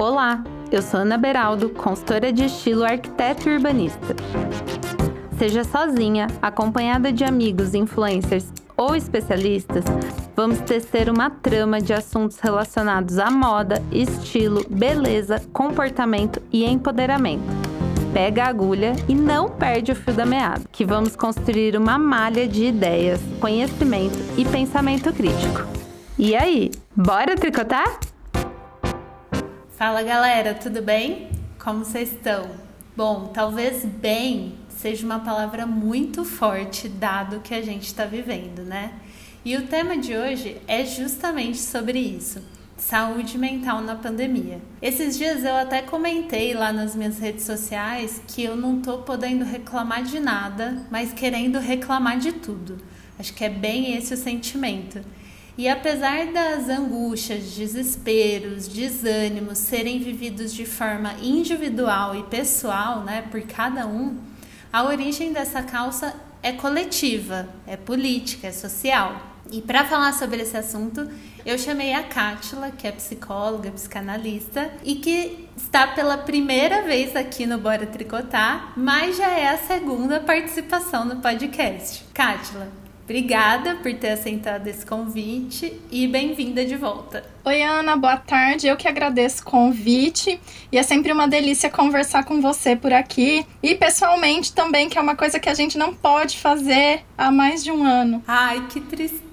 Olá, eu sou Ana Beraldo, consultora de estilo arquiteto e urbanista. Seja sozinha, acompanhada de amigos, influencers ou especialistas, vamos tecer uma trama de assuntos relacionados à moda, estilo, beleza, comportamento e empoderamento. Pega a agulha e não perde o fio da meada, que vamos construir uma malha de ideias, conhecimento e pensamento crítico. E aí, bora tricotar? Fala galera, tudo bem? Como vocês estão? Bom, talvez bem seja uma palavra muito forte dado que a gente está vivendo, né? E o tema de hoje é justamente sobre isso. Saúde mental na pandemia. Esses dias eu até comentei lá nas minhas redes sociais que eu não tô podendo reclamar de nada, mas querendo reclamar de tudo. Acho que é bem esse o sentimento. E apesar das angústias, desesperos, desânimos serem vividos de forma individual e pessoal, né, por cada um, a origem dessa causa é coletiva, é política, é social. E para falar sobre esse assunto, eu chamei a Cátila, que é psicóloga, psicanalista e que está pela primeira vez aqui no Bora Tricotar, mas já é a segunda participação no podcast. Cátila, Obrigada por ter aceitado esse convite e bem-vinda de volta. Oi, Ana, boa tarde. Eu que agradeço o convite e é sempre uma delícia conversar com você por aqui e pessoalmente também, que é uma coisa que a gente não pode fazer há mais de um ano. Ai, que tristeza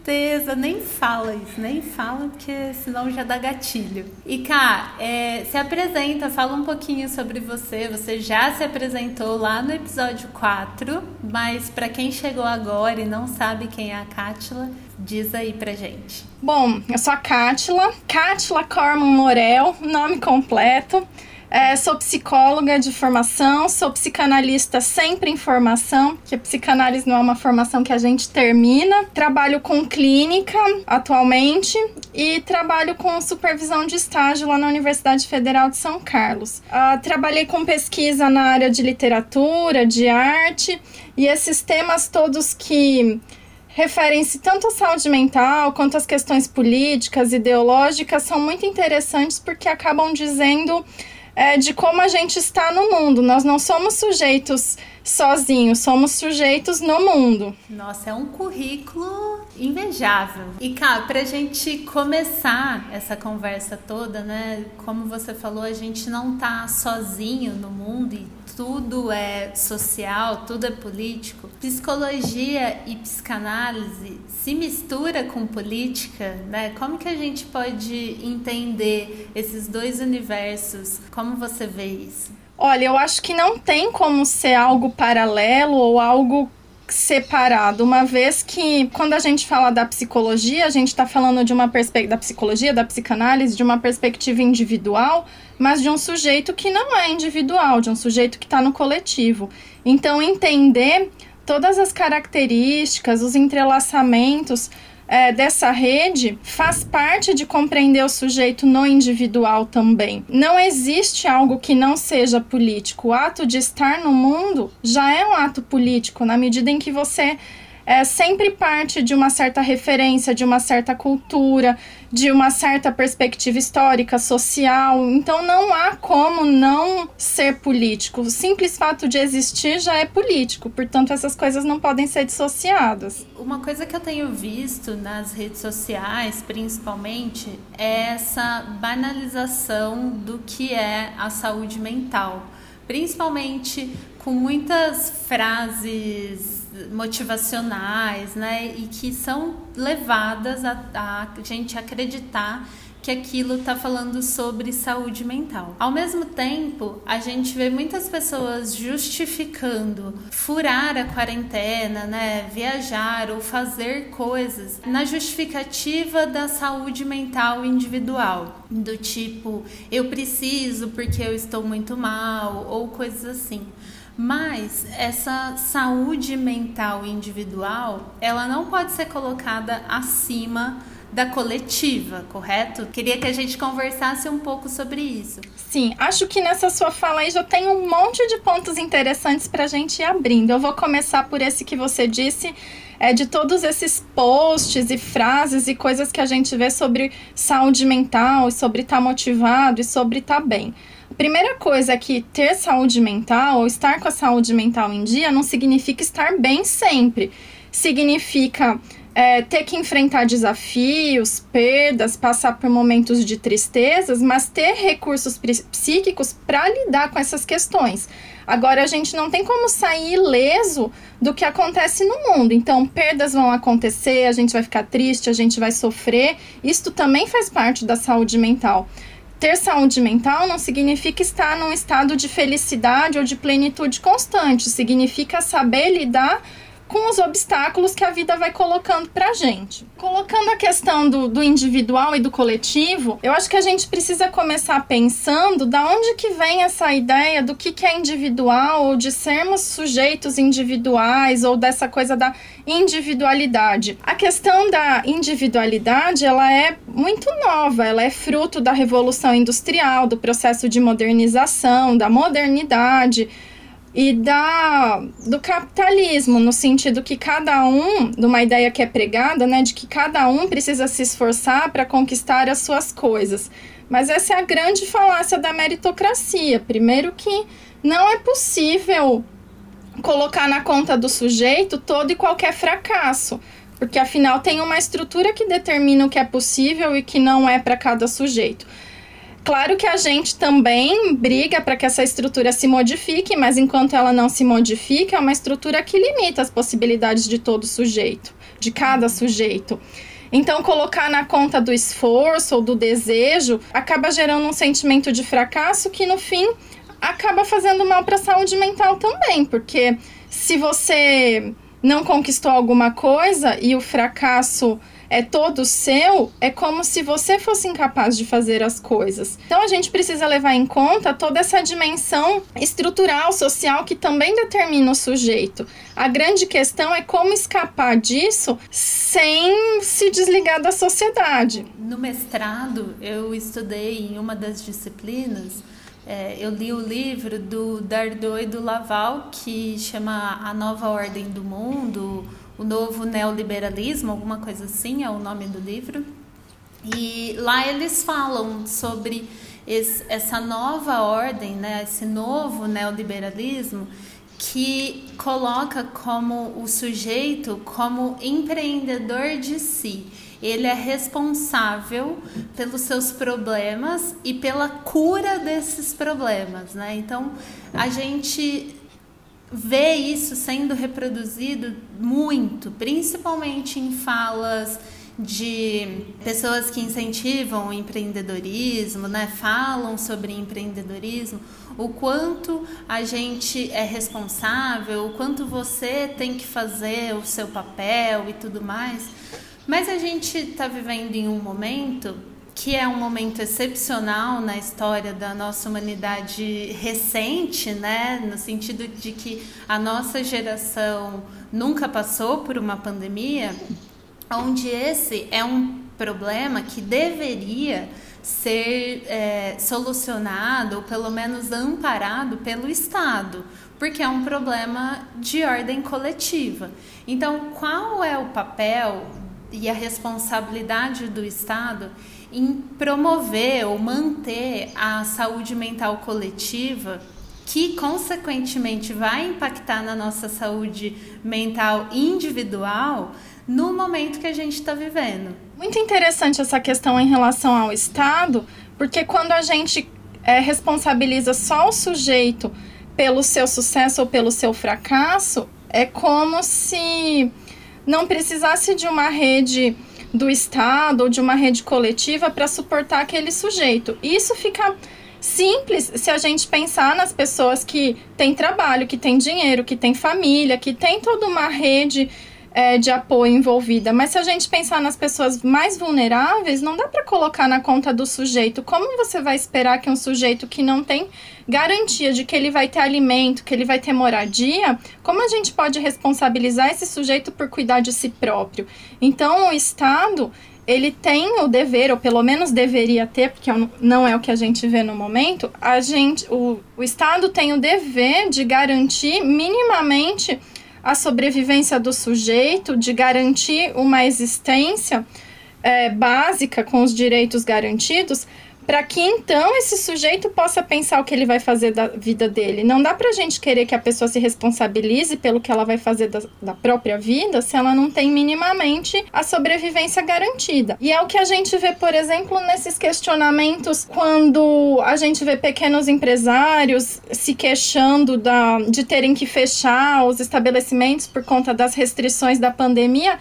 nem fala isso, nem fala, porque senão já dá gatilho. E cá, é, se apresenta, fala um pouquinho sobre você. Você já se apresentou lá no episódio 4, mas para quem chegou agora e não sabe quem é a Cátila, diz aí pra gente. Bom, eu sou a Cátila, Cátila Corman Morel, nome completo. É, sou psicóloga de formação, sou psicanalista sempre em formação, que a psicanálise não é uma formação que a gente termina. Trabalho com clínica atualmente e trabalho com supervisão de estágio lá na Universidade Federal de São Carlos. Uh, trabalhei com pesquisa na área de literatura, de arte e esses temas todos que referem-se tanto à saúde mental quanto às questões políticas, ideológicas, são muito interessantes porque acabam dizendo é, de como a gente está no mundo. Nós não somos sujeitos sozinhos, somos sujeitos no mundo. Nossa, é um currículo invejável. E cá, pra gente começar essa conversa toda, né? Como você falou, a gente não tá sozinho no mundo e tudo é social, tudo é político. Psicologia e psicanálise se mistura com política, né? Como que a gente pode entender esses dois universos? Como você vê isso? Olha, eu acho que não tem como ser algo paralelo ou algo separado, uma vez que quando a gente fala da psicologia, a gente está falando de uma perspectiva da psicologia, da psicanálise, de uma perspectiva individual, mas de um sujeito que não é individual, de um sujeito que está no coletivo. Então, entender todas as características, os entrelaçamentos é, dessa rede faz parte de compreender o sujeito no individual também. Não existe algo que não seja político. O ato de estar no mundo já é um ato político, na medida em que você é sempre parte de uma certa referência, de uma certa cultura, de uma certa perspectiva histórica, social. Então não há como não ser político. O simples fato de existir já é político, portanto essas coisas não podem ser dissociadas. Uma coisa que eu tenho visto nas redes sociais, principalmente, é essa banalização do que é a saúde mental, principalmente com muitas frases motivacionais, né? E que são levadas a, a gente acreditar que aquilo está falando sobre saúde mental. Ao mesmo tempo, a gente vê muitas pessoas justificando furar a quarentena, né, viajar ou fazer coisas na justificativa da saúde mental individual, do tipo eu preciso porque eu estou muito mal ou coisas assim. Mas essa saúde mental individual, ela não pode ser colocada acima da coletiva, correto? Queria que a gente conversasse um pouco sobre isso. Sim, acho que nessa sua fala aí já tem um monte de pontos interessantes para a gente ir abrindo. Eu vou começar por esse que você disse é de todos esses posts e frases e coisas que a gente vê sobre saúde mental, sobre estar tá motivado e sobre estar tá bem. Primeira coisa é que ter saúde mental ou estar com a saúde mental em dia não significa estar bem sempre. Significa é, ter que enfrentar desafios, perdas, passar por momentos de tristezas, mas ter recursos psíquicos para lidar com essas questões. Agora, a gente não tem como sair ileso do que acontece no mundo. Então, perdas vão acontecer, a gente vai ficar triste, a gente vai sofrer. Isto também faz parte da saúde mental. Ter saúde mental não significa estar num estado de felicidade ou de plenitude constante, significa saber lidar com os obstáculos que a vida vai colocando pra gente. Colocando a questão do, do individual e do coletivo, eu acho que a gente precisa começar pensando da onde que vem essa ideia do que, que é individual ou de sermos sujeitos individuais ou dessa coisa da individualidade. A questão da individualidade, ela é muito nova, ela é fruto da revolução industrial, do processo de modernização, da modernidade, e da do capitalismo no sentido que cada um, de uma ideia que é pregada, né, de que cada um precisa se esforçar para conquistar as suas coisas. Mas essa é a grande falácia da meritocracia. Primeiro que não é possível colocar na conta do sujeito todo e qualquer fracasso, porque afinal tem uma estrutura que determina o que é possível e que não é para cada sujeito. Claro que a gente também briga para que essa estrutura se modifique, mas enquanto ela não se modifica, é uma estrutura que limita as possibilidades de todo sujeito, de cada sujeito. Então, colocar na conta do esforço ou do desejo acaba gerando um sentimento de fracasso que, no fim, acaba fazendo mal para a saúde mental também, porque se você não conquistou alguma coisa e o fracasso é todo seu, é como se você fosse incapaz de fazer as coisas. Então a gente precisa levar em conta toda essa dimensão estrutural, social que também determina o sujeito. A grande questão é como escapar disso sem se desligar da sociedade. No mestrado, eu estudei em uma das disciplinas é, eu li o livro do Dardot e do Laval, que chama A Nova Ordem do Mundo, o novo neoliberalismo, alguma coisa assim é o nome do livro. E lá eles falam sobre esse, essa nova ordem, né, esse novo neoliberalismo que coloca como o sujeito como empreendedor de si. Ele é responsável pelos seus problemas e pela cura desses problemas, né? Então, a gente vê isso sendo reproduzido muito, principalmente em falas de pessoas que incentivam o empreendedorismo, né, falam sobre empreendedorismo, o quanto a gente é responsável, o quanto você tem que fazer o seu papel e tudo mais. Mas a gente está vivendo em um momento que é um momento excepcional na história da nossa humanidade recente, né? No sentido de que a nossa geração nunca passou por uma pandemia, onde esse é um problema que deveria ser é, solucionado ou pelo menos amparado pelo Estado, porque é um problema de ordem coletiva. Então, qual é o papel e a responsabilidade do Estado em promover ou manter a saúde mental coletiva, que consequentemente vai impactar na nossa saúde mental individual no momento que a gente está vivendo. Muito interessante essa questão em relação ao Estado, porque quando a gente é, responsabiliza só o sujeito pelo seu sucesso ou pelo seu fracasso, é como se não precisasse de uma rede do Estado ou de uma rede coletiva para suportar aquele sujeito. Isso fica simples se a gente pensar nas pessoas que têm trabalho, que têm dinheiro, que têm família, que têm toda uma rede é, de apoio envolvida. Mas se a gente pensar nas pessoas mais vulneráveis, não dá para colocar na conta do sujeito. Como você vai esperar que um sujeito que não tem garantia de que ele vai ter alimento, que ele vai ter moradia, como a gente pode responsabilizar esse sujeito por cuidar de si próprio? Então, o Estado ele tem o dever, ou pelo menos deveria ter, porque não é o que a gente vê no momento, a gente, o, o Estado tem o dever de garantir minimamente a sobrevivência do sujeito, de garantir uma existência é, básica com os direitos garantidos, para que então esse sujeito possa pensar o que ele vai fazer da vida dele. Não dá para a gente querer que a pessoa se responsabilize pelo que ela vai fazer da, da, própria vida se ela não tem minimamente a sobrevivência garantida. E é o que a gente vê, por exemplo, nesses questionamentos quando a gente vê pequenos empresários se queixando da, de terem que fechar os estabelecimentos por conta das restrições da pandemia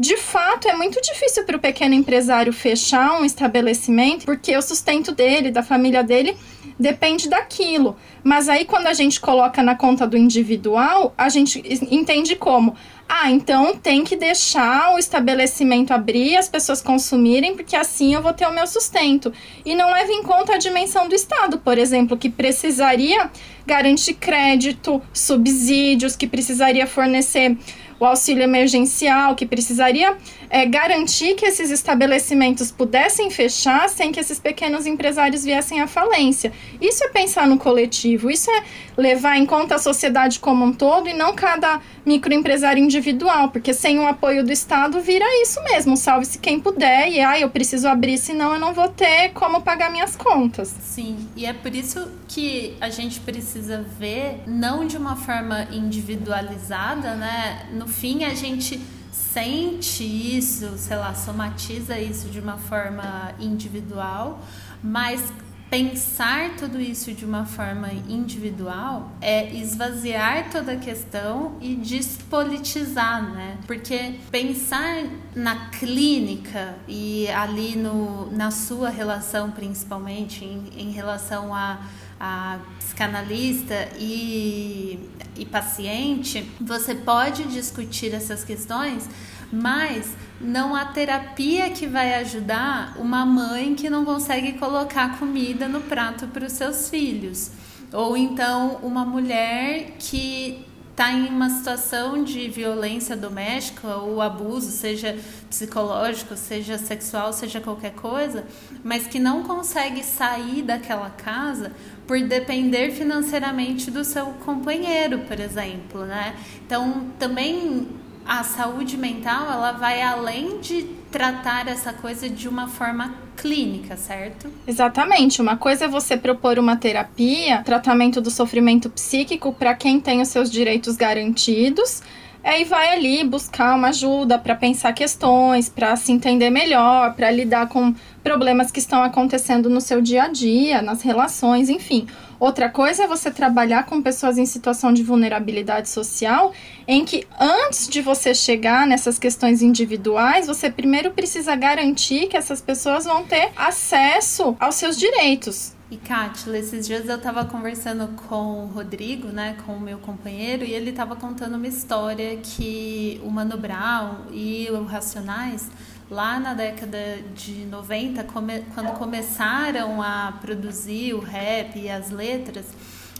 de fato, é muito difícil para o pequeno empresário fechar um estabelecimento, porque o sustento dele, da família dele, depende daquilo. Mas aí, quando a gente coloca na conta do individual, a gente entende como. Ah, então tem que deixar o estabelecimento abrir, as pessoas consumirem, porque assim eu vou ter o meu sustento. E não leva em conta a dimensão do Estado, por exemplo, que precisaria garantir crédito, subsídios, que precisaria fornecer o auxílio emergencial, que precisaria é, garantir que esses estabelecimentos pudessem fechar sem que esses pequenos empresários viessem à falência. Isso é pensar no coletivo, isso é levar em conta a sociedade como um todo e não cada microempresário individual, porque sem o apoio do Estado vira isso mesmo, salve-se quem puder e ah, eu preciso abrir, senão eu não vou ter como pagar minhas contas. Sim, e é por isso que a gente precisa ver não de uma forma individualizada, né? No fim a gente sente isso, sei lá, somatiza isso de uma forma individual, mas pensar tudo isso de uma forma individual é esvaziar toda a questão e despolitizar, né? Porque pensar na clínica e ali no, na sua relação, principalmente, em, em relação a a psicanalista e, e paciente, você pode discutir essas questões, mas não há terapia que vai ajudar uma mãe que não consegue colocar comida no prato para os seus filhos. Ou então uma mulher que está em uma situação de violência doméstica ou abuso, seja psicológico, seja sexual, seja qualquer coisa, mas que não consegue sair daquela casa por depender financeiramente do seu companheiro, por exemplo, né? Então, também a saúde mental, ela vai além de tratar essa coisa de uma forma clínica, certo? Exatamente. Uma coisa é você propor uma terapia, tratamento do sofrimento psíquico para quem tem os seus direitos garantidos. Aí vai ali buscar uma ajuda para pensar questões, para se entender melhor, para lidar com problemas que estão acontecendo no seu dia a dia, nas relações, enfim. Outra coisa é você trabalhar com pessoas em situação de vulnerabilidade social, em que antes de você chegar nessas questões individuais, você primeiro precisa garantir que essas pessoas vão ter acesso aos seus direitos. E Kátia, esses dias eu estava conversando com o Rodrigo, né, com o meu companheiro, e ele estava contando uma história que o Mano Brown e o Racionais lá na década de 90, come, quando começaram a produzir o rap e as letras,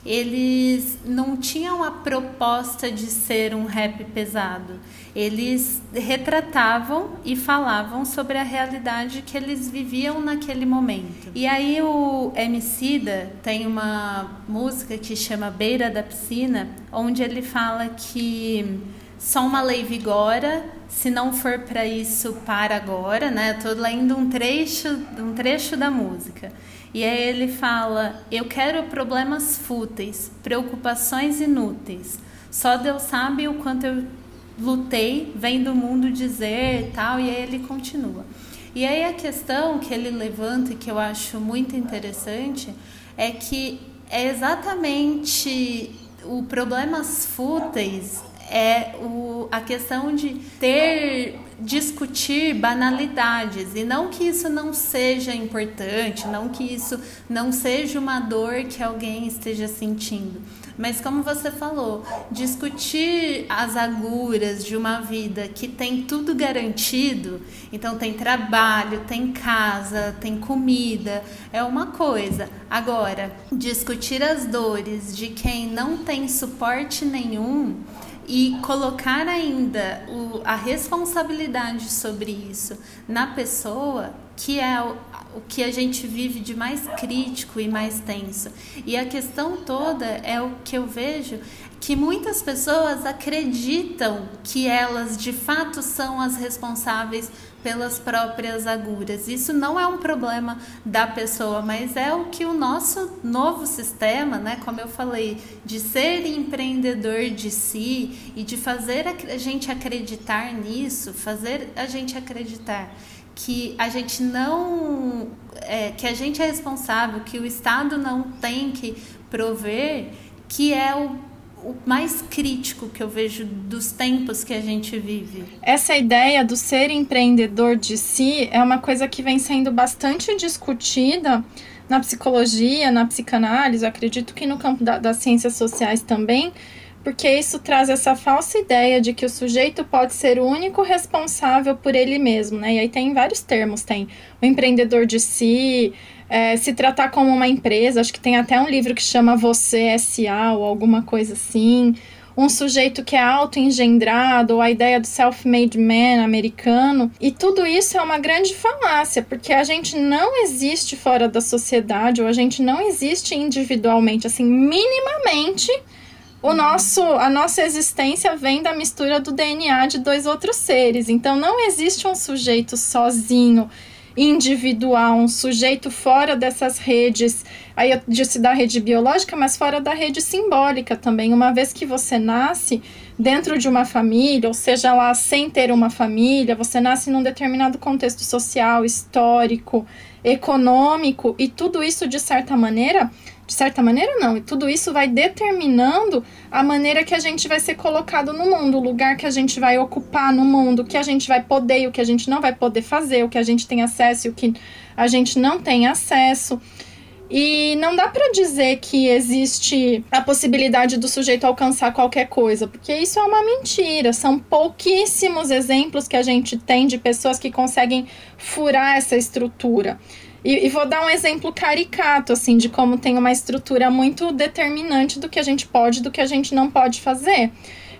eles não tinham a proposta de ser um rap pesado. Eles retratavam e falavam sobre a realidade que eles viviam naquele momento. E aí o Emicida tem uma música que chama Beira da Piscina, onde ele fala que só uma lei vigora, se não for para isso, para agora, né? Tô lendo um trecho, um trecho da música. E aí ele fala: "Eu quero problemas fúteis, preocupações inúteis. Só Deus sabe o quanto eu lutei, vendo o mundo dizer, tal". E aí ele continua. E aí a questão que ele levanta e que eu acho muito interessante é que é exatamente o problemas fúteis é o, a questão de ter discutir banalidades e não que isso não seja importante, não que isso não seja uma dor que alguém esteja sentindo, mas como você falou, discutir as aguras de uma vida que tem tudo garantido, então tem trabalho, tem casa, tem comida, é uma coisa. Agora, discutir as dores de quem não tem suporte nenhum e colocar ainda o, a responsabilidade sobre isso na pessoa, que é o que a gente vive de mais crítico e mais tenso. E a questão toda é o que eu vejo que muitas pessoas acreditam que elas de fato são as responsáveis pelas próprias agulhas. Isso não é um problema da pessoa, mas é o que o nosso novo sistema, né, como eu falei, de ser empreendedor de si e de fazer a gente acreditar nisso, fazer a gente acreditar que a gente não é, que a gente é responsável, que o Estado não tem que prover, que é o o mais crítico que eu vejo dos tempos que a gente vive. Essa ideia do ser empreendedor de si é uma coisa que vem sendo bastante discutida na psicologia, na psicanálise, acredito que no campo da, das ciências sociais também, porque isso traz essa falsa ideia de que o sujeito pode ser o único responsável por ele mesmo, né? E aí tem vários termos, tem o empreendedor de si, é, se tratar como uma empresa, acho que tem até um livro que chama Você S.A. ou alguma coisa assim. Um sujeito que é auto-engendrado, ou a ideia do self-made man americano. E tudo isso é uma grande falácia, porque a gente não existe fora da sociedade, ou a gente não existe individualmente, assim, minimamente. O nosso, a nossa existência vem da mistura do DNA de dois outros seres. Então não existe um sujeito sozinho individual, um sujeito fora dessas redes. Aí eu disse da rede biológica, mas fora da rede simbólica também. Uma vez que você nasce dentro de uma família, ou seja lá sem ter uma família, você nasce num determinado contexto social, histórico, econômico, e tudo isso, de certa maneira, de certa maneira, não. E tudo isso vai determinando a maneira que a gente vai ser colocado no mundo, o lugar que a gente vai ocupar no mundo, o que a gente vai poder e o que a gente não vai poder fazer, o que a gente tem acesso e o que a gente não tem acesso. E não dá para dizer que existe a possibilidade do sujeito alcançar qualquer coisa, porque isso é uma mentira. São pouquíssimos exemplos que a gente tem de pessoas que conseguem furar essa estrutura. E, e, vou dar um exemplo caricato, assim, de como tem uma estrutura muito determinante do que a gente pode do que a gente não pode fazer.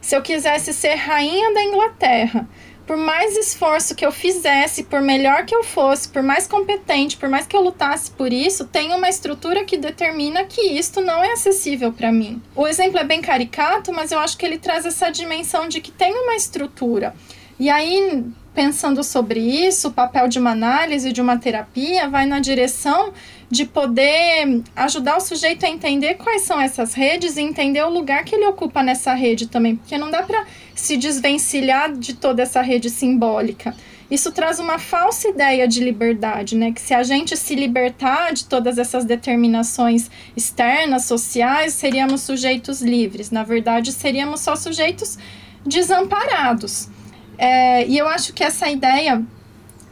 Se eu quisesse ser rainha da Inglaterra, por mais esforço que eu fizesse, por melhor que eu fosse, por mais competente, por mais que eu lutasse por isso, tem uma estrutura que determina que isto não é acessível para mim. O exemplo é bem caricato, mas eu acho que ele traz essa dimensão de que tem uma estrutura. E aí, pensando sobre isso, o papel de uma análise, de uma terapia, vai na direção de poder ajudar o sujeito a entender quais são essas redes e entender o lugar que ele ocupa nessa rede também, porque não dá para se desvencilhar de toda essa rede simbólica. Isso traz uma falsa ideia de liberdade, né? Que se a gente se libertar de todas essas determinações externas, sociais, seríamos sujeitos livres. Na verdade, seríamos só sujeitos desamparados. É, e eu acho que essa ideia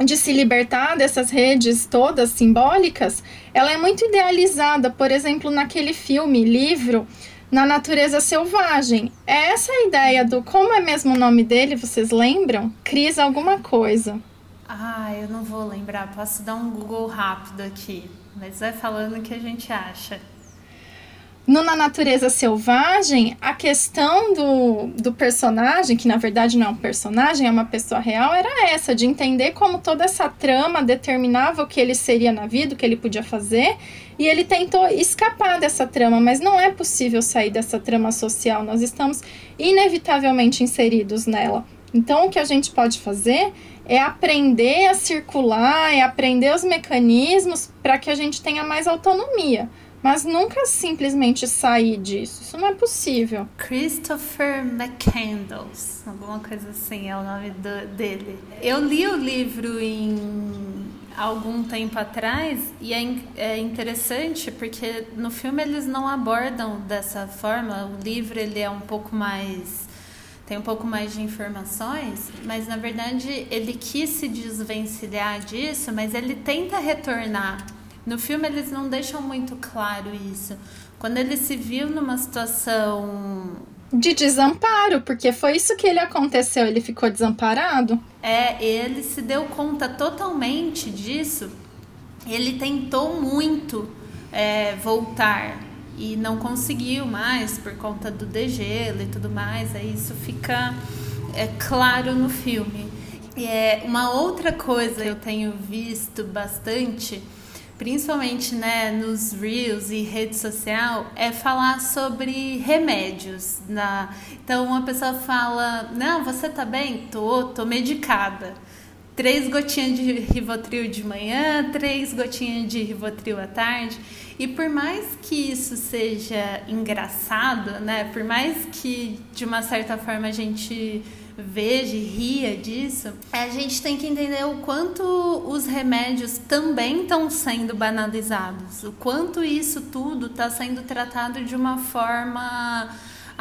de se libertar dessas redes todas simbólicas, ela é muito idealizada, por exemplo, naquele filme, livro, Na Natureza Selvagem. É essa a ideia do. Como é mesmo o nome dele, vocês lembram? Cris alguma coisa. Ah, eu não vou lembrar, posso dar um Google rápido aqui, mas vai falando o que a gente acha. No Na Natureza Selvagem, a questão do, do personagem, que na verdade não é um personagem, é uma pessoa real, era essa, de entender como toda essa trama determinava o que ele seria na vida, o que ele podia fazer, e ele tentou escapar dessa trama, mas não é possível sair dessa trama social, nós estamos inevitavelmente inseridos nela. Então, o que a gente pode fazer é aprender a circular, é aprender os mecanismos para que a gente tenha mais autonomia mas nunca simplesmente sair disso. Isso não é possível. Christopher McCandles, alguma coisa assim é o nome do, dele. Eu li o livro em algum tempo atrás e é, é interessante porque no filme eles não abordam dessa forma. O livro ele é um pouco mais tem um pouco mais de informações, mas na verdade ele quis se desvencilhar disso, mas ele tenta retornar no filme eles não deixam muito claro isso. Quando ele se viu numa situação de desamparo, porque foi isso que ele aconteceu, ele ficou desamparado. É, ele se deu conta totalmente disso. Ele tentou muito é, voltar e não conseguiu mais por conta do degelo e tudo mais. Aí isso fica é, claro no filme. E é uma outra coisa que eu tenho visto bastante principalmente né, nos reels e rede social, é falar sobre remédios. Na... Então, uma pessoa fala: Não, você tá bem? Tô, tô medicada. Três gotinhas de Rivotril de manhã, três gotinhas de Rivotril à tarde. E por mais que isso seja engraçado, né? Por mais que de uma certa forma a gente veja e ria disso, a gente tem que entender o quanto os remédios também estão sendo banalizados, o quanto isso tudo está sendo tratado de uma forma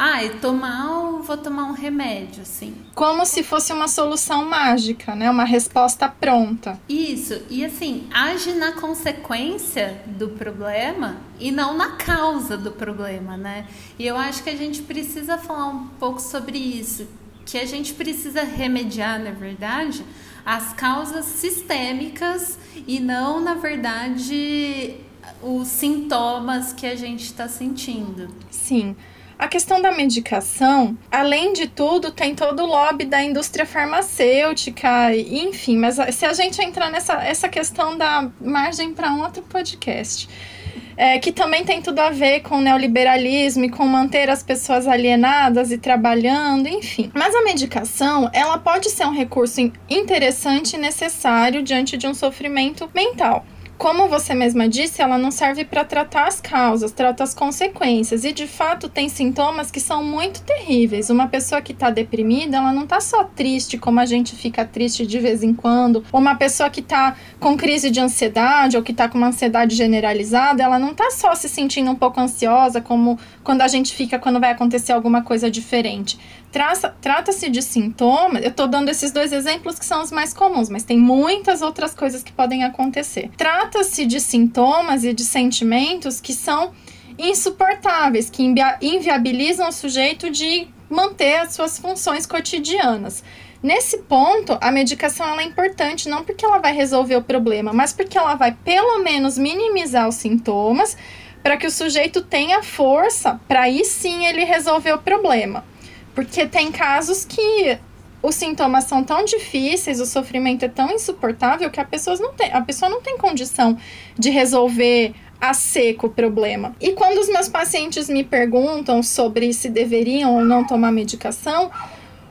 ah, eu tô mal, vou tomar um remédio, assim. Como se fosse uma solução mágica, né? Uma resposta pronta. Isso, e assim, age na consequência do problema e não na causa do problema, né? E eu acho que a gente precisa falar um pouco sobre isso que a gente precisa remediar, na verdade, as causas sistêmicas e não, na verdade, os sintomas que a gente está sentindo. Sim. A questão da medicação, além de tudo, tem todo o lobby da indústria farmacêutica, enfim, mas se a gente entrar nessa essa questão da margem para um outro podcast é, que também tem tudo a ver com o neoliberalismo e com manter as pessoas alienadas e trabalhando, enfim. Mas a medicação, ela pode ser um recurso interessante e necessário diante de um sofrimento mental como você mesma disse, ela não serve para tratar as causas, trata as consequências. E de fato tem sintomas que são muito terríveis. Uma pessoa que está deprimida, ela não está só triste, como a gente fica triste de vez em quando. Uma pessoa que está com crise de ansiedade ou que está com uma ansiedade generalizada, ela não está só se sentindo um pouco ansiosa, como quando a gente fica quando vai acontecer alguma coisa diferente. Trata-se de sintomas. Eu estou dando esses dois exemplos que são os mais comuns, mas tem muitas outras coisas que podem acontecer. Trata-se de sintomas e de sentimentos que são insuportáveis, que inviabilizam o sujeito de manter as suas funções cotidianas. Nesse ponto, a medicação é importante não porque ela vai resolver o problema, mas porque ela vai pelo menos minimizar os sintomas para que o sujeito tenha força para aí sim ele resolver o problema. Porque tem casos que os sintomas são tão difíceis, o sofrimento é tão insuportável que a pessoa não tem, a pessoa não tem condição de resolver a seco o problema. E quando os meus pacientes me perguntam sobre se deveriam ou não tomar medicação,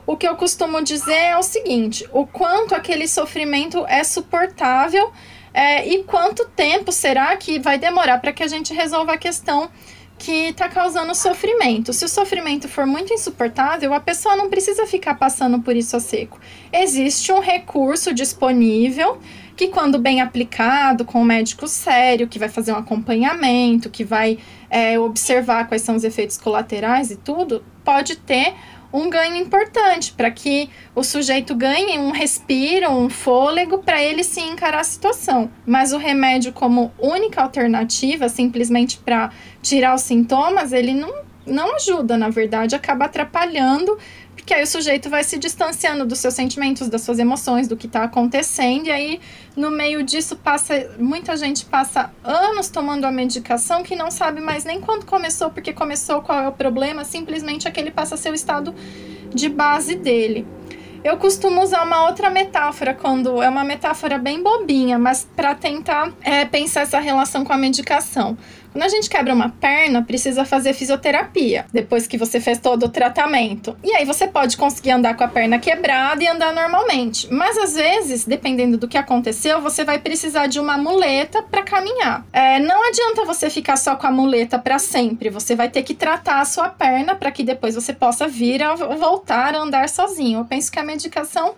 o que eu costumo dizer é o seguinte: o quanto aquele sofrimento é suportável é, e quanto tempo será que vai demorar para que a gente resolva a questão que está causando sofrimento. Se o sofrimento for muito insuportável, a pessoa não precisa ficar passando por isso a seco. Existe um recurso disponível que, quando bem aplicado, com um médico sério, que vai fazer um acompanhamento, que vai é, observar quais são os efeitos colaterais e tudo, pode ter um ganho importante para que o sujeito ganhe um respiro, um fôlego para ele se encarar a situação. Mas o remédio como única alternativa, simplesmente para tirar os sintomas, ele não, não ajuda, na verdade, acaba atrapalhando porque aí o sujeito vai se distanciando dos seus sentimentos, das suas emoções, do que está acontecendo, e aí no meio disso passa, muita gente passa anos tomando a medicação que não sabe mais nem quando começou, porque começou, qual é o problema, simplesmente aquele passa a ser o estado de base dele. Eu costumo usar uma outra metáfora quando é uma metáfora bem bobinha, mas para tentar é, pensar essa relação com a medicação. Quando a gente quebra uma perna, precisa fazer fisioterapia, depois que você fez todo o tratamento. E aí você pode conseguir andar com a perna quebrada e andar normalmente. Mas às vezes, dependendo do que aconteceu, você vai precisar de uma muleta para caminhar. É, não adianta você ficar só com a muleta para sempre. Você vai ter que tratar a sua perna para que depois você possa vir a voltar a andar sozinho. Eu penso que a medicação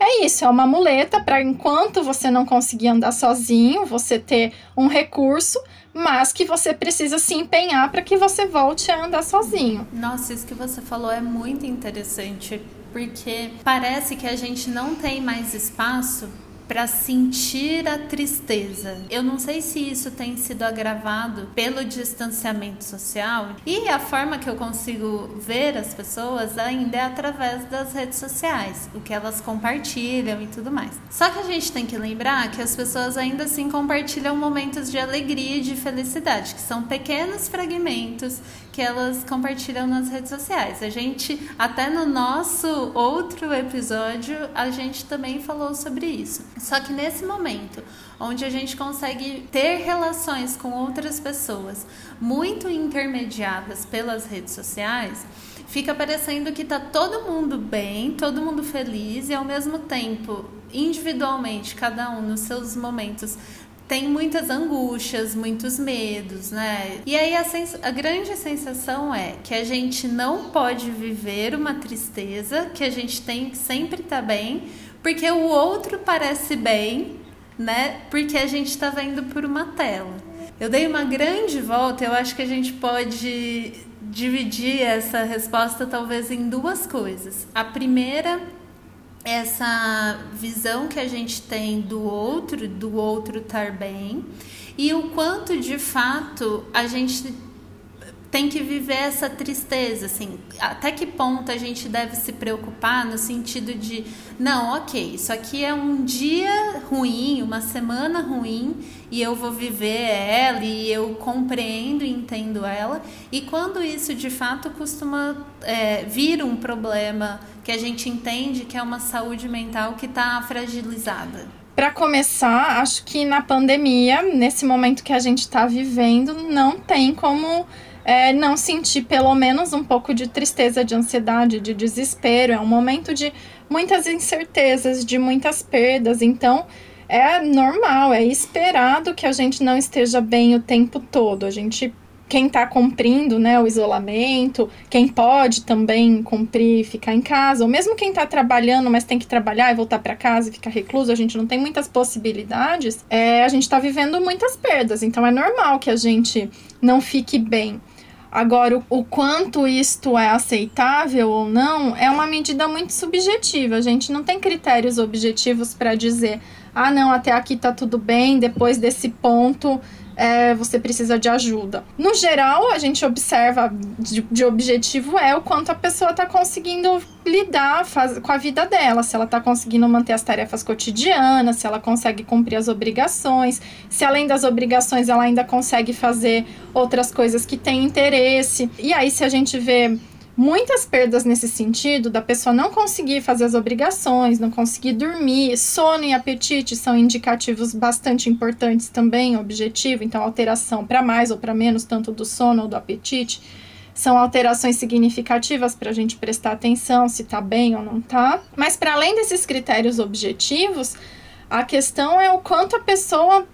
é isso, é uma muleta para enquanto você não conseguir andar sozinho, você ter um recurso mas que você precisa se empenhar para que você volte a andar sozinho. Nossa, isso que você falou é muito interessante, porque parece que a gente não tem mais espaço para sentir a tristeza. Eu não sei se isso tem sido agravado pelo distanciamento social e a forma que eu consigo ver as pessoas ainda é através das redes sociais, o que elas compartilham e tudo mais. Só que a gente tem que lembrar que as pessoas ainda assim compartilham momentos de alegria e de felicidade, que são pequenos fragmentos que elas compartilham nas redes sociais. A gente, até no nosso outro episódio, a gente também falou sobre isso. Só que nesse momento, onde a gente consegue ter relações com outras pessoas muito intermediadas pelas redes sociais, fica parecendo que tá todo mundo bem, todo mundo feliz e ao mesmo tempo, individualmente, cada um nos seus momentos tem muitas angústias, muitos medos, né? E aí a, a, grande sensação é que a gente não pode viver uma tristeza, que a gente tem que sempre estar tá bem, porque o outro parece bem, né? Porque a gente está vendo por uma tela. Eu dei uma grande volta, eu acho que a gente pode dividir essa resposta talvez em duas coisas. A primeira essa visão que a gente tem do outro, do outro estar bem, e o quanto de fato a gente tem que viver essa tristeza, assim, até que ponto a gente deve se preocupar no sentido de, não, ok, isso aqui é um dia ruim, uma semana ruim, e eu vou viver ela, e eu compreendo e entendo ela, e quando isso de fato costuma é, vir um problema que a gente entende que é uma saúde mental que está fragilizada. Para começar, acho que na pandemia, nesse momento que a gente está vivendo, não tem como é, não sentir pelo menos um pouco de tristeza, de ansiedade, de desespero. É um momento de muitas incertezas, de muitas perdas. Então, é normal, é esperado que a gente não esteja bem o tempo todo. A gente quem está cumprindo né, o isolamento, quem pode também cumprir ficar em casa, ou mesmo quem está trabalhando, mas tem que trabalhar e voltar para casa e ficar recluso, a gente não tem muitas possibilidades, é, a gente está vivendo muitas perdas, então é normal que a gente não fique bem. Agora, o, quanto isto é aceitável ou não é uma medida muito subjetiva. A gente não tem critérios objetivos para dizer, ah, não, até aqui tá tudo bem, depois desse ponto é, você precisa de ajuda. No geral, a gente observa de, de objetivo é o quanto a pessoa está conseguindo lidar faz, com a vida dela, se ela está conseguindo manter as tarefas cotidianas, se ela consegue cumprir as obrigações, se além das obrigações ela ainda consegue fazer outras coisas que têm interesse. E aí, se a gente vê muitas perdas nesse sentido, da pessoa não conseguir fazer as obrigações, não conseguir dormir, sono e apetite são indicativos bastante importantes também, objetivo, então alteração para mais ou para menos, tanto do sono ou do apetite, são alterações significativas para a gente prestar atenção se está bem ou não está. Mas para além desses critérios objetivos, a questão é o quanto a pessoa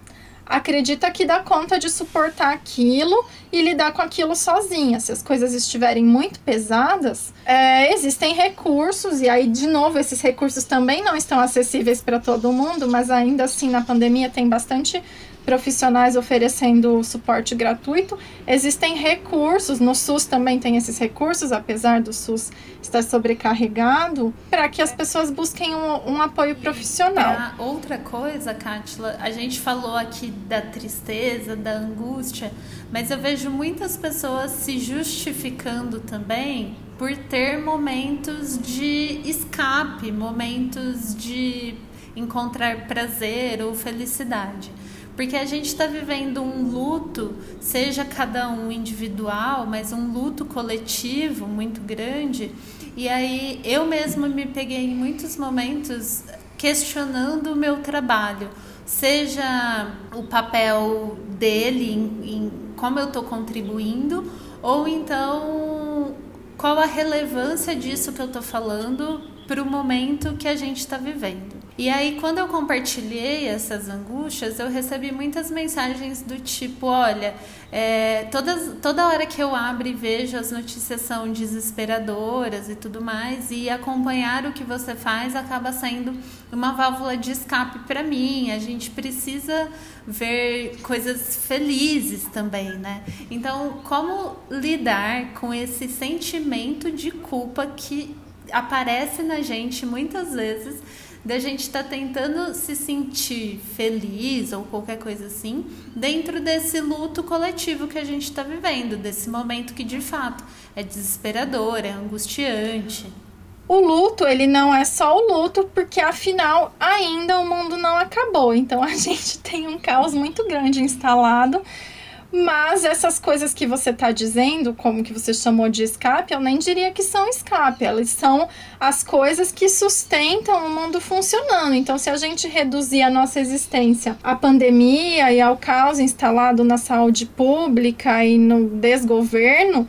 acredita que dá conta de suportar aquilo e lidar com aquilo sozinha. Se as coisas estiverem muito pesadas, é, existem recursos, e aí, de novo, esses recursos também não estão acessíveis para todo mundo, mas ainda assim, na pandemia, tem bastante profissionais oferecendo suporte gratuito. Existem recursos, no SUS também tem esses recursos, apesar do SUS estar sobrecarregado, para que as pessoas busquem um, um apoio profissional. outra coisa, Kátila, a gente falou aqui da tristeza, da angústia, mas eu vejo muitas pessoas se justificando também por ter momentos de escape, momentos de encontrar prazer ou felicidade. Porque a gente está vivendo um luto, seja cada um individual, mas um luto coletivo muito grande. E aí eu mesma me peguei em muitos momentos questionando o meu trabalho, seja o papel dele em, em como eu estou contribuindo, ou então qual a relevância disso que eu estou falando para o momento que a gente está vivendo. E aí, quando eu compartilhei essas angústias, eu recebi muitas mensagens do tipo: olha, é, todas, toda hora que eu abro e vejo as notícias são desesperadoras e tudo mais, e acompanhar o que você faz acaba sendo uma válvula de escape para mim. A gente precisa ver coisas felizes também, né? Então, como lidar com esse sentimento de culpa que aparece na gente muitas vezes da gente estar tá tentando se sentir feliz ou qualquer coisa assim dentro desse luto coletivo que a gente está vivendo, desse momento que de fato é desesperador, é angustiante. O luto, ele não é só o luto, porque afinal ainda o mundo não acabou. Então a gente tem um caos muito grande instalado mas essas coisas que você está dizendo, como que você chamou de escape, eu nem diria que são escape, elas são as coisas que sustentam o mundo funcionando. Então, se a gente reduzir a nossa existência à pandemia e ao caos instalado na saúde pública e no desgoverno,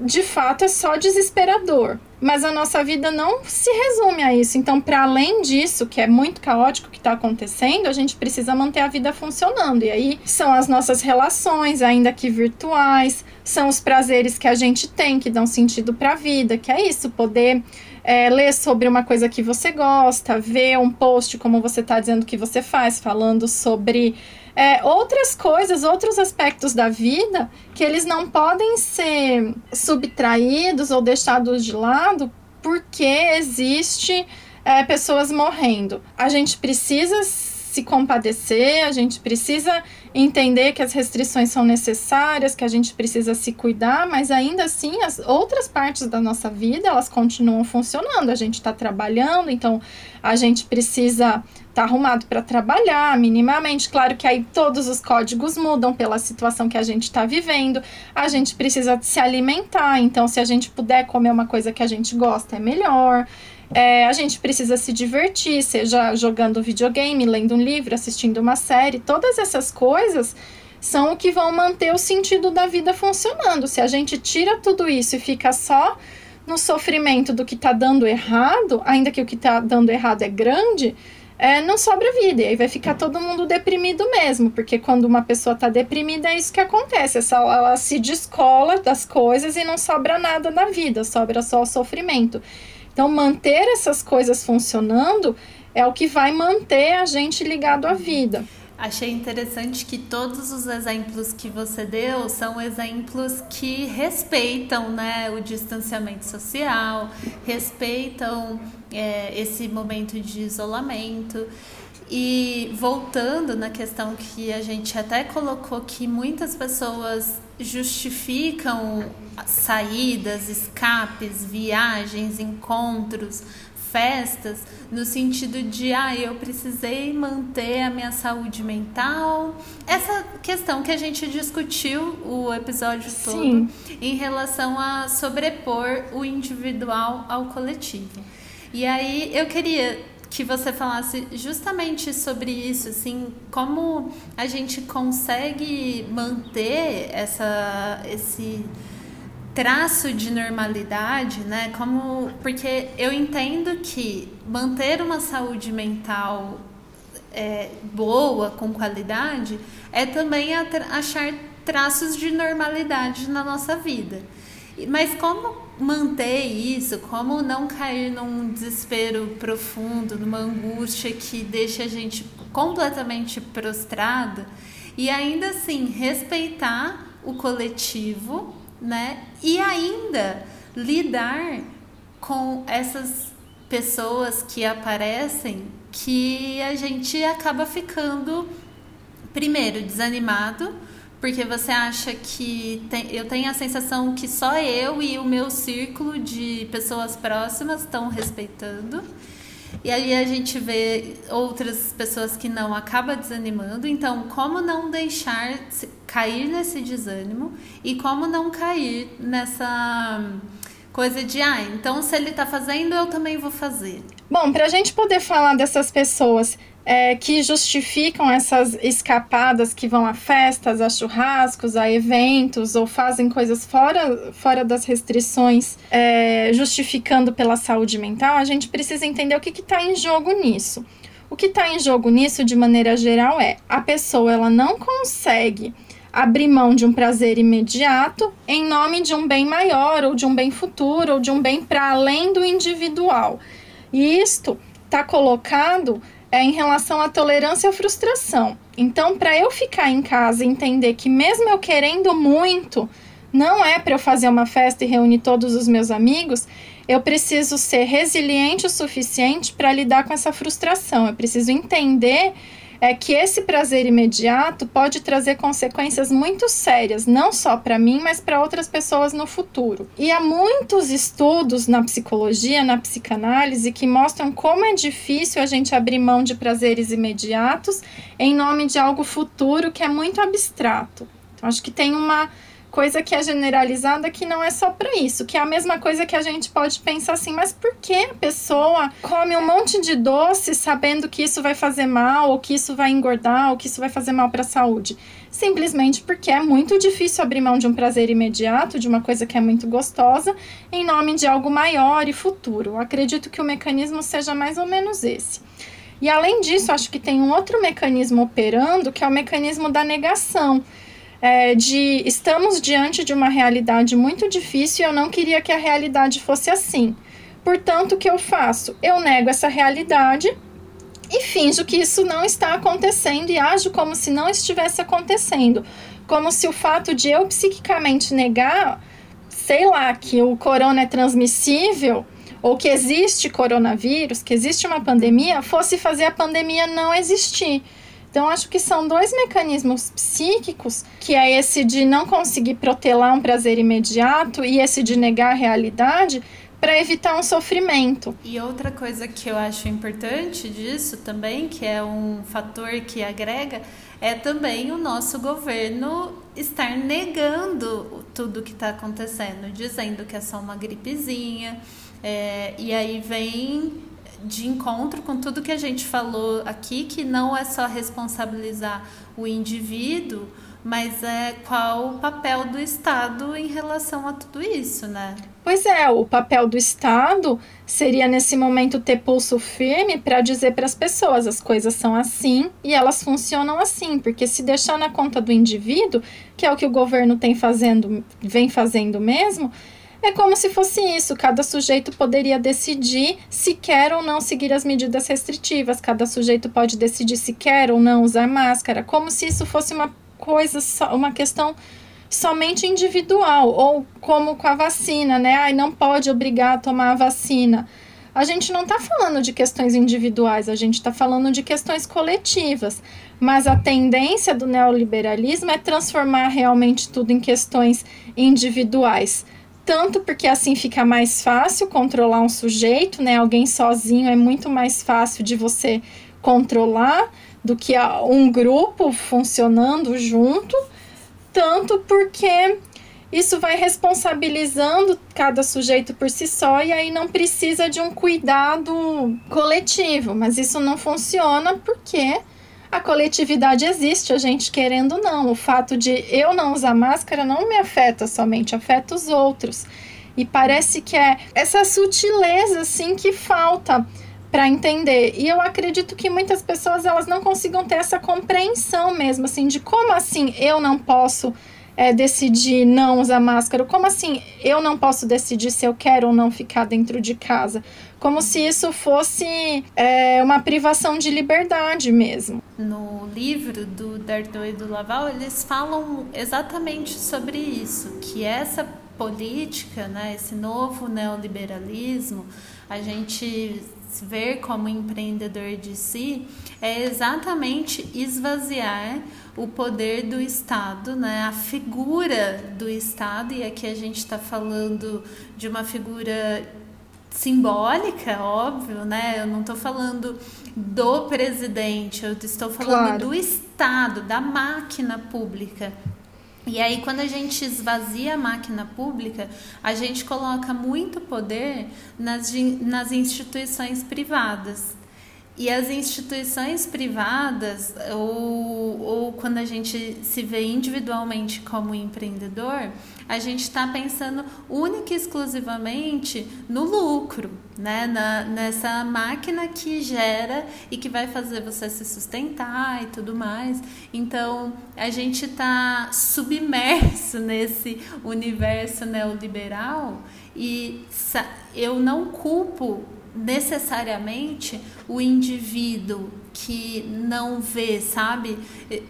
de fato é só desesperador. Mas a nossa vida não se resume a isso. Então, para além disso, que é muito caótico que está acontecendo, a gente precisa manter a vida funcionando. E aí são as nossas relações, ainda que virtuais, são os prazeres que a gente tem, que dão sentido para a vida, que é isso, poder é, ler sobre uma coisa que você gosta, ver um post como você está dizendo que você faz, falando sobre é, outras coisas, outros aspectos da vida que eles não podem ser subtraídos ou deixados de lado porque existe é, pessoas morrendo. A gente precisa se compadecer, a gente precisa entender que as restrições são necessárias, que a gente precisa se cuidar, mas ainda assim as outras partes da nossa vida elas continuam funcionando. A gente está trabalhando, então a gente precisa estar tá arrumado para trabalhar minimamente. Claro que aí todos os códigos mudam pela situação que a gente está vivendo. A gente precisa se alimentar, então se a gente puder comer uma coisa que a gente gosta é melhor. É, a gente precisa se divertir, seja jogando videogame, lendo um livro, assistindo uma série, todas essas coisas são o que vão manter o sentido da vida funcionando. Se a gente tira tudo isso e fica só no sofrimento do que está dando errado, ainda que o que está dando errado é grande, é, não sobra vida. E aí vai ficar todo mundo deprimido mesmo, porque quando uma pessoa está deprimida é isso que acontece. Essa, ela se descola das coisas e não sobra nada na vida, sobra só o sofrimento. Então, manter essas coisas funcionando é o que vai manter a gente ligado à vida. Achei interessante que todos os exemplos que você deu são exemplos que respeitam né, o distanciamento social, respeitam é, esse momento de isolamento. E voltando na questão que a gente até colocou que muitas pessoas justificam saídas, escapes, viagens, encontros, festas, no sentido de, ah, eu precisei manter a minha saúde mental. Essa questão que a gente discutiu o episódio todo Sim. em relação a sobrepor o individual ao coletivo. E aí eu queria que você falasse justamente sobre isso, assim, como a gente consegue manter essa, esse traço de normalidade, né? Como porque eu entendo que manter uma saúde mental é, boa, com qualidade, é também achar traços de normalidade na nossa vida. Mas como manter isso, como não cair num desespero profundo, numa angústia que deixa a gente completamente prostrada e ainda assim respeitar o coletivo, né? E ainda lidar com essas pessoas que aparecem que a gente acaba ficando primeiro desanimado porque você acha que tem, eu tenho a sensação que só eu e o meu círculo de pessoas próximas estão respeitando. E aí a gente vê outras pessoas que não acaba desanimando. Então, como não deixar cair nesse desânimo e como não cair nessa coisa de, ah, então se ele está fazendo, eu também vou fazer. Bom, para a gente poder falar dessas pessoas é, que justificam essas escapadas que vão a festas, a churrascos, a eventos ou fazem coisas fora, fora das restrições, é, justificando pela saúde mental, a gente precisa entender o que está em jogo nisso. O que está em jogo nisso, de maneira geral, é a pessoa ela não consegue abrir mão de um prazer imediato em nome de um bem maior, ou de um bem futuro, ou de um bem para além do individual. E isto está colocado é em relação à tolerância à frustração. Então, para eu ficar em casa e entender que mesmo eu querendo muito, não é para eu fazer uma festa e reunir todos os meus amigos, eu preciso ser resiliente o suficiente para lidar com essa frustração. Eu preciso entender é que esse prazer imediato pode trazer consequências muito sérias, não só para mim, mas para outras pessoas no futuro. E há muitos estudos na psicologia, na psicanálise, que mostram como é difícil a gente abrir mão de prazeres imediatos em nome de algo futuro que é muito abstrato. Então, acho que tem uma coisa que é generalizada que não é só para isso, que é a mesma coisa que a gente pode pensar assim, mas por que a pessoa come um monte de doce sabendo que isso vai fazer mal, ou que isso vai engordar, ou que isso vai fazer mal para a saúde? Simplesmente porque é muito difícil abrir mão de um prazer imediato, de uma coisa que é muito gostosa, em nome de algo maior e futuro. Acredito que o mecanismo seja mais ou menos esse. E além disso, acho que tem um outro mecanismo operando, que é o mecanismo da negação é, de estamos diante de uma realidade muito difícil e eu não queria que a realidade fosse assim. Portanto, o que eu faço? Eu nego essa realidade e finjo que isso não está acontecendo e ajo como se não estivesse acontecendo. Como se o fato de eu psiquicamente negar, sei lá, que o corona é transmissível ou que existe coronavírus, que existe uma pandemia, fosse fazer a pandemia não existir. Então, acho que são dois mecanismos psíquicos, que é esse de não conseguir protelar um prazer imediato e esse de negar a realidade, para evitar um sofrimento. E outra coisa que eu acho importante disso também, que é um fator que agrega, é também o nosso governo estar negando tudo que está acontecendo, dizendo que é só uma gripezinha. É, e aí vem de encontro com tudo que a gente falou aqui, que não é só responsabilizar o indivíduo, mas é qual o papel do Estado em relação a tudo isso, né? Pois é, o papel do Estado seria nesse momento ter pulso firme para dizer para as pessoas as coisas são assim e elas funcionam assim, porque se deixar na conta do indivíduo, que é o que o governo tem fazendo, vem fazendo mesmo, é como se fosse isso, cada sujeito poderia decidir se quer ou não seguir as medidas restritivas, cada sujeito pode decidir se quer ou não usar máscara, como se isso fosse uma coisa, uma questão somente individual, ou como com a vacina, né? Ai, não pode obrigar a tomar a vacina. A gente não está falando de questões individuais, a gente está falando de questões coletivas. Mas a tendência do neoliberalismo é transformar realmente tudo em questões individuais tanto porque assim fica mais fácil controlar um sujeito, né? Alguém sozinho é muito mais fácil de você controlar do que um grupo funcionando junto, tanto porque isso vai responsabilizando cada sujeito por si só e aí não precisa de um cuidado coletivo, mas isso não funciona porque a coletividade existe, a gente querendo não. O fato de eu não usar máscara não me afeta somente, afeta os outros. E parece que é essa sutileza assim que falta para entender. E eu acredito que muitas pessoas elas não consigam ter essa compreensão mesmo assim de como assim eu não posso é, decidir não usar máscara? Como assim eu não posso decidir se eu quero ou não ficar dentro de casa? Como se isso fosse é, uma privação de liberdade mesmo. No livro do Dardot e do Laval, eles falam exatamente sobre isso, que essa política, né, esse novo neoliberalismo, a gente ver como empreendedor de si é exatamente esvaziar o poder do Estado, né? a figura do Estado, e aqui a gente está falando de uma figura simbólica, óbvio, né? Eu não estou falando do presidente, eu estou falando claro. do Estado, da máquina pública. E aí, quando a gente esvazia a máquina pública, a gente coloca muito poder nas, nas instituições privadas. E as instituições privadas, ou, ou quando a gente se vê individualmente como empreendedor, a gente está pensando única e exclusivamente no lucro, né? Na, nessa máquina que gera e que vai fazer você se sustentar e tudo mais. Então, a gente está submerso nesse universo neoliberal e eu não culpo necessariamente o indivíduo que não vê, sabe?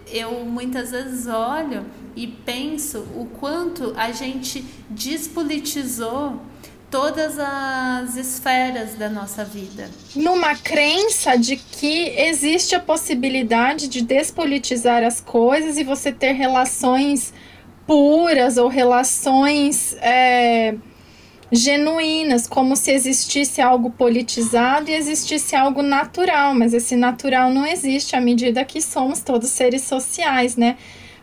Eu muitas vezes olho e penso o quanto a gente despolitizou todas as esferas da nossa vida. Numa crença de que existe a possibilidade de despolitizar as coisas e você ter relações puras ou relações é, genuínas, como se existisse algo politizado e existisse algo natural, mas esse natural não existe à medida que somos todos seres sociais, né?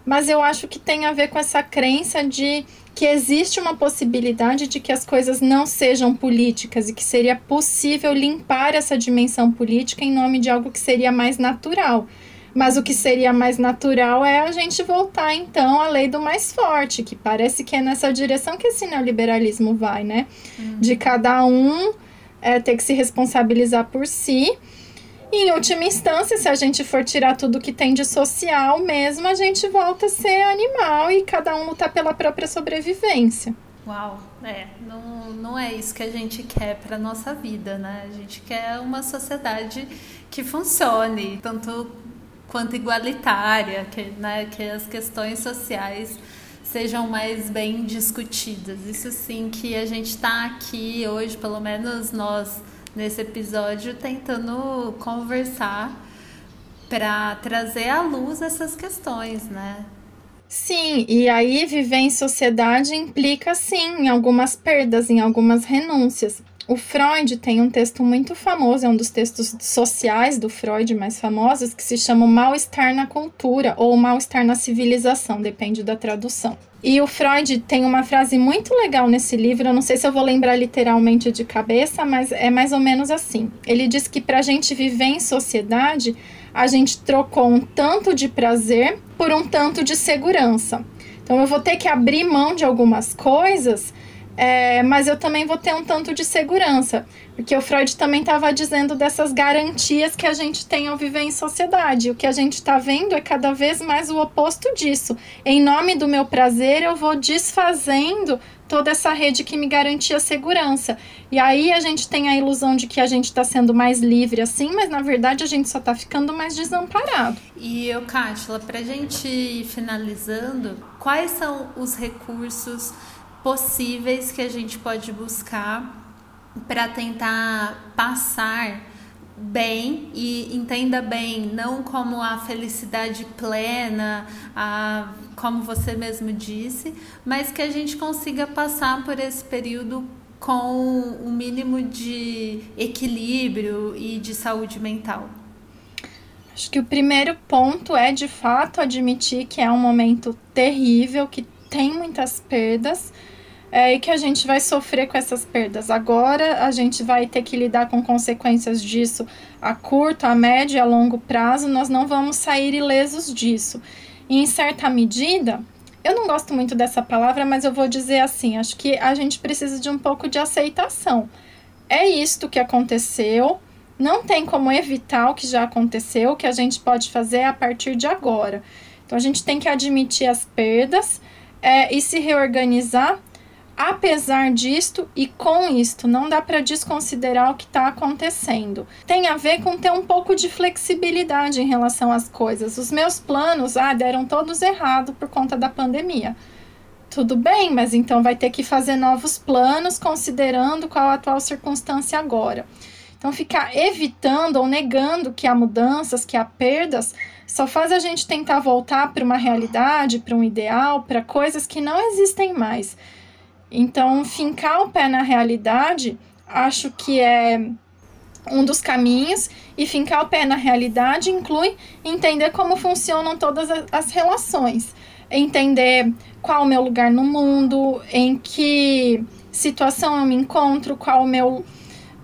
Mas eu acho que tem a ver com essa crença de que existe uma possibilidade de que as coisas não sejam políticas e que seria possível limpar essa dimensão política em nome de algo que seria mais natural. Mas o que seria mais natural é a gente voltar então à lei do mais forte, que parece que é nessa direção que esse neoliberalismo vai, né? Uhum. De cada um é, ter que se responsabilizar por si em última instância, se a gente for tirar tudo que tem de social mesmo, a gente volta a ser animal e cada um lutar pela própria sobrevivência. Uau, é, não, não é isso que a gente quer para nossa vida, né? A gente quer uma sociedade que funcione, tanto quanto igualitária, que, né, que as questões sociais sejam mais bem discutidas. Isso sim que a gente está aqui hoje, pelo menos nós nesse episódio tentando conversar para trazer à luz essas questões, né? Sim, e aí viver em sociedade implica sim em algumas perdas, em algumas renúncias. O Freud tem um texto muito famoso, é um dos textos sociais do Freud mais famosos, que se chama Mal-Estar na Cultura ou Mal-Estar na Civilização, depende da tradução. E o Freud tem uma frase muito legal nesse livro, eu não sei se eu vou lembrar literalmente de cabeça, mas é mais ou menos assim. Ele diz que para a gente viver em sociedade, a gente trocou um tanto de prazer por um tanto de segurança. Então eu vou ter que abrir mão de algumas coisas é, mas eu também vou ter um tanto de segurança, porque o Freud também estava dizendo dessas garantias que a gente tem ao viver em sociedade. O que a gente está vendo é cada vez mais o oposto disso. Em nome do meu prazer, eu vou desfazendo toda essa rede que me garantia segurança. E aí a gente tem a ilusão de que a gente está sendo mais livre assim, mas na verdade a gente só está ficando mais desamparado. E eu, Cátila, para a gente ir finalizando, quais são os recursos possíveis que a gente pode buscar para tentar passar bem e entenda bem, não como a felicidade plena, a, como você mesmo disse, mas que a gente consiga passar por esse período com o um mínimo de equilíbrio e de saúde mental. Acho que o primeiro ponto é de fato admitir que é um momento terrível, que tem muitas perdas, é, e que a gente vai sofrer com essas perdas. Agora a gente vai ter que lidar com consequências disso a curto, a médio e a longo prazo. Nós não vamos sair ilesos disso. E em certa medida, eu não gosto muito dessa palavra, mas eu vou dizer assim: acho que a gente precisa de um pouco de aceitação. É isto que aconteceu. Não tem como evitar o que já aconteceu. O que a gente pode fazer a partir de agora. Então a gente tem que admitir as perdas é, e se reorganizar Apesar disto e com isto, não dá para desconsiderar o que está acontecendo. Tem a ver com ter um pouco de flexibilidade em relação às coisas. Os meus planos, ah, deram todos errado por conta da pandemia. Tudo bem, mas então vai ter que fazer novos planos considerando qual a atual circunstância agora. Então, ficar evitando ou negando que há mudanças, que há perdas, só faz a gente tentar voltar para uma realidade, para um ideal, para coisas que não existem mais. Então, fincar o pé na realidade, acho que é um dos caminhos, e fincar o pé na realidade inclui entender como funcionam todas as relações, entender qual o meu lugar no mundo, em que situação eu me encontro, qual o meu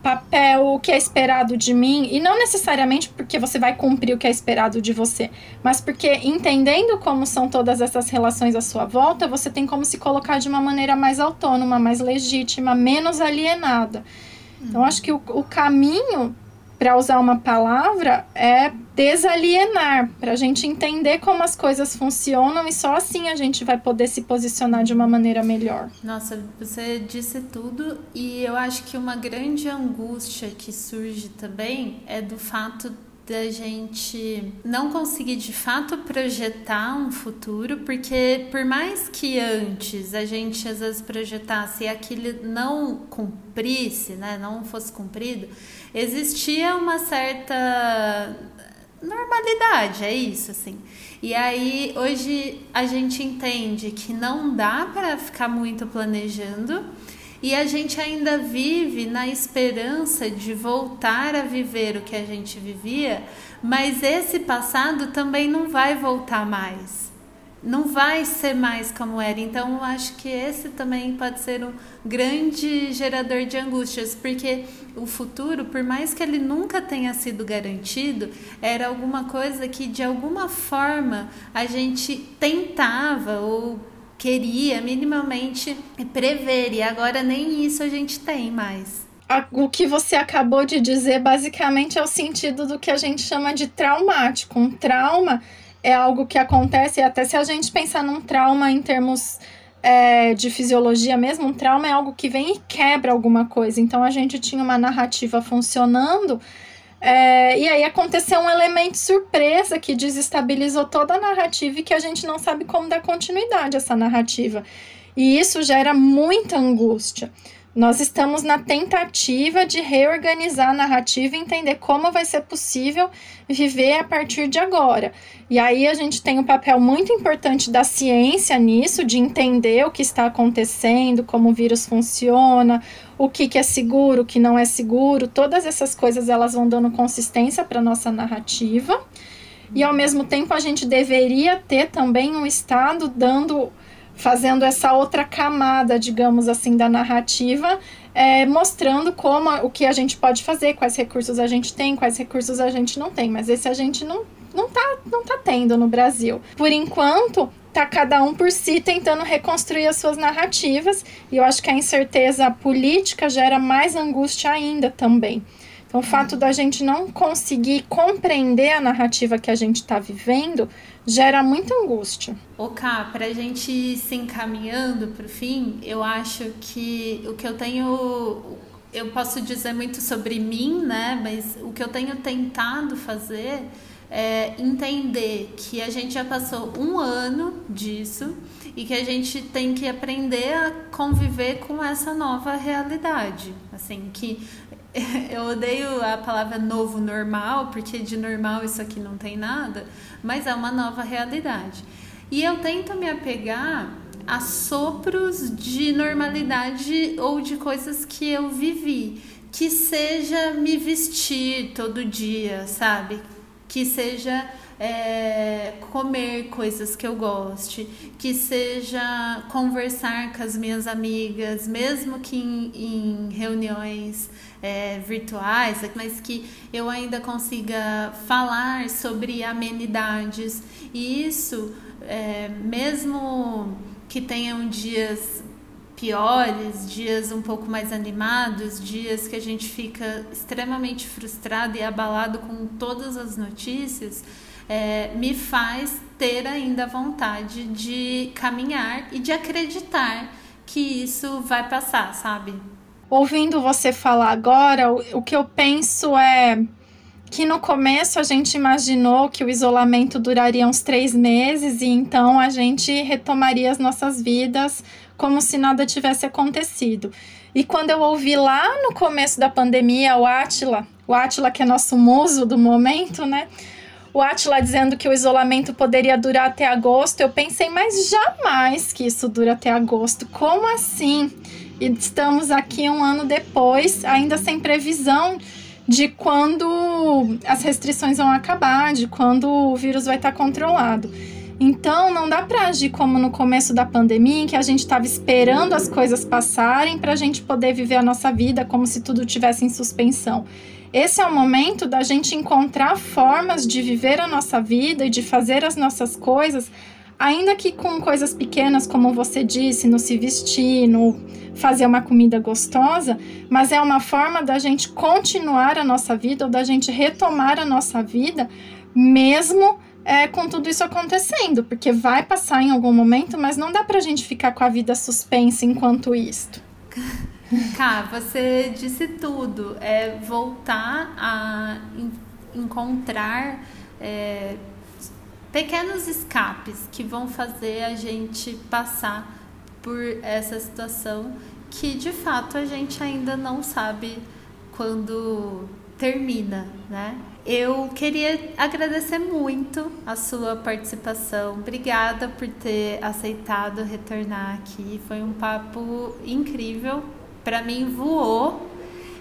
papel, o que é esperado de mim, e não necessariamente porque você vai cumprir o que é esperado de você, mas porque entendendo como são todas essas relações à sua volta, você tem como se colocar de uma maneira mais autônoma, mais legítima, menos alienada. Então, acho que o, o caminho para usar uma palavra, é desalienar, para a gente entender como as coisas funcionam e só assim a gente vai poder se posicionar de uma maneira melhor. Nossa, você disse tudo e eu acho que uma grande angústia que surge também é do fato da gente não conseguir de fato projetar um futuro, porque por mais que antes a gente às vezes projetasse e aquilo não cumprisse, né, não fosse cumprido, existia uma certa normalidade, é isso, assim. E aí hoje a gente entende que não dá para ficar muito planejando e a gente ainda vive na esperança de voltar a viver o que a gente vivia, mas esse passado também não vai voltar mais. Não vai ser mais como era. Então, eu acho que esse também pode ser um grande gerador de angústias, porque o futuro, por mais que ele nunca tenha sido garantido, era alguma coisa que de alguma forma a gente tentava ou queria minimamente prever, e agora nem isso a gente tem mais. O que você acabou de dizer basicamente é o sentido do que a gente chama de traumático. Um trauma é algo que acontece, até se a gente pensar num trauma em termos é, de fisiologia mesmo, um trauma é algo que vem e quebra alguma coisa. Então a gente tinha uma narrativa funcionando é, e aí aconteceu um elemento surpresa que desestabilizou toda a narrativa e que a gente não sabe como dar continuidade a essa narrativa. E isso gera muita angústia. Nós estamos na tentativa de reorganizar a narrativa e entender como vai ser possível viver a partir de agora. E aí a gente tem um papel muito importante da ciência nisso, de entender o que está acontecendo, como o vírus funciona, o que, que é seguro, o que não é seguro. Todas essas coisas elas vão dando consistência para nossa narrativa. E ao mesmo tempo a gente deveria ter também um Estado dando fazendo essa outra camada, digamos assim, da narrativa, é, mostrando como o que a gente pode fazer, quais recursos a gente tem, quais recursos a gente não tem. Mas esse a gente não, não, tá, não tá tendo no Brasil. Por enquanto, tá cada um por si tentando reconstruir as suas narrativas, e eu acho que a incerteza política gera mais angústia ainda também. Então, o fato da gente não conseguir compreender a narrativa que a gente está vivendo gera muita angústia. O Cá, para a gente se encaminhando para o fim, eu acho que o que eu tenho. Eu posso dizer muito sobre mim, né? Mas o que eu tenho tentado fazer é entender que a gente já passou um ano disso e que a gente tem que aprender a conviver com essa nova realidade. Assim, que eu odeio a palavra novo normal, porque de normal isso aqui não tem nada, mas é uma nova realidade. E eu tento me apegar a sopros de normalidade ou de coisas que eu vivi, que seja me vestir todo dia, sabe? Que seja é, comer coisas que eu goste, que seja conversar com as minhas amigas, mesmo que em, em reuniões é, virtuais, mas que eu ainda consiga falar sobre amenidades. E isso, é, mesmo que tenham dias piores, dias um pouco mais animados, dias que a gente fica extremamente frustrado e abalado com todas as notícias, é, me faz ter ainda vontade de caminhar e de acreditar que isso vai passar, sabe? Ouvindo você falar agora, o, o que eu penso é que no começo a gente imaginou que o isolamento duraria uns três meses e então a gente retomaria as nossas vidas como se nada tivesse acontecido. E quando eu ouvi lá no começo da pandemia o Atila, o Atila que é nosso muso do momento, né? o Atila dizendo que o isolamento poderia durar até agosto, eu pensei, mas jamais que isso dura até agosto. Como assim? E estamos aqui um ano depois, ainda sem previsão de quando as restrições vão acabar, de quando o vírus vai estar controlado. Então, não dá para agir como no começo da pandemia, em que a gente estava esperando as coisas passarem para a gente poder viver a nossa vida como se tudo tivesse em suspensão. Esse é o momento da gente encontrar formas de viver a nossa vida e de fazer as nossas coisas, ainda que com coisas pequenas, como você disse, no se vestir, no fazer uma comida gostosa, mas é uma forma da gente continuar a nossa vida ou da gente retomar a nossa vida, mesmo é, com tudo isso acontecendo, porque vai passar em algum momento, mas não dá pra gente ficar com a vida suspensa enquanto isto. Cá, você disse tudo. É voltar a encontrar é, pequenos escapes que vão fazer a gente passar por essa situação que de fato a gente ainda não sabe quando termina, né? Eu queria agradecer muito a sua participação. Obrigada por ter aceitado retornar aqui. Foi um papo incrível. Para mim voou.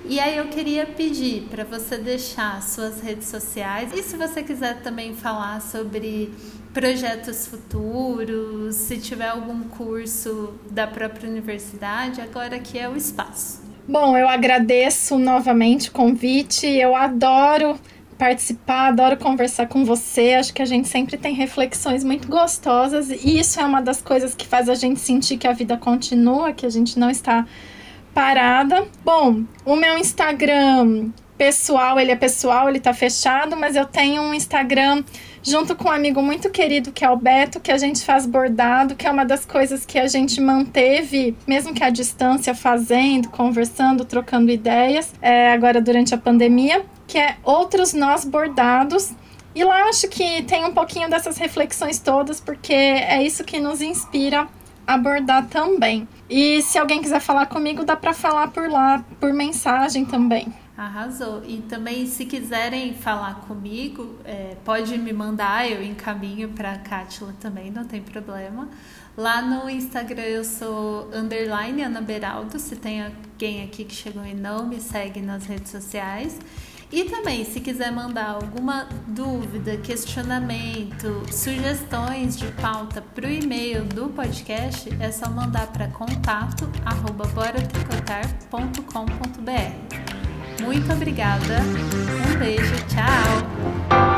E aí eu queria pedir para você deixar suas redes sociais e se você quiser também falar sobre projetos futuros, se tiver algum curso da própria universidade, agora aqui é o espaço. Bom, eu agradeço novamente o convite. Eu adoro participar, adoro conversar com você. Acho que a gente sempre tem reflexões muito gostosas e isso é uma das coisas que faz a gente sentir que a vida continua, que a gente não está parada. Bom, o meu Instagram pessoal, ele é pessoal, ele tá fechado, mas eu tenho um Instagram junto com um amigo muito querido que é o Beto, que a gente faz bordado, que é uma das coisas que a gente manteve, mesmo que à distância, fazendo, conversando, trocando ideias, é, agora durante a pandemia, que é Outros Nós Bordados. E lá acho que tem um pouquinho dessas reflexões todas, porque é isso que nos inspira a bordar também. E se alguém quiser falar comigo, dá para falar por lá, por mensagem também. Arrasou. E também, se quiserem falar comigo, é, pode me mandar, eu encaminho para a Cátila também, não tem problema. Lá no Instagram eu sou underline Ana Beraldo, se tem alguém aqui que chegou e não me segue nas redes sociais. E também, se quiser mandar alguma dúvida, questionamento, sugestões de pauta para o e-mail do podcast, é só mandar para contato arroba. Muito obrigada, um beijo, tchau!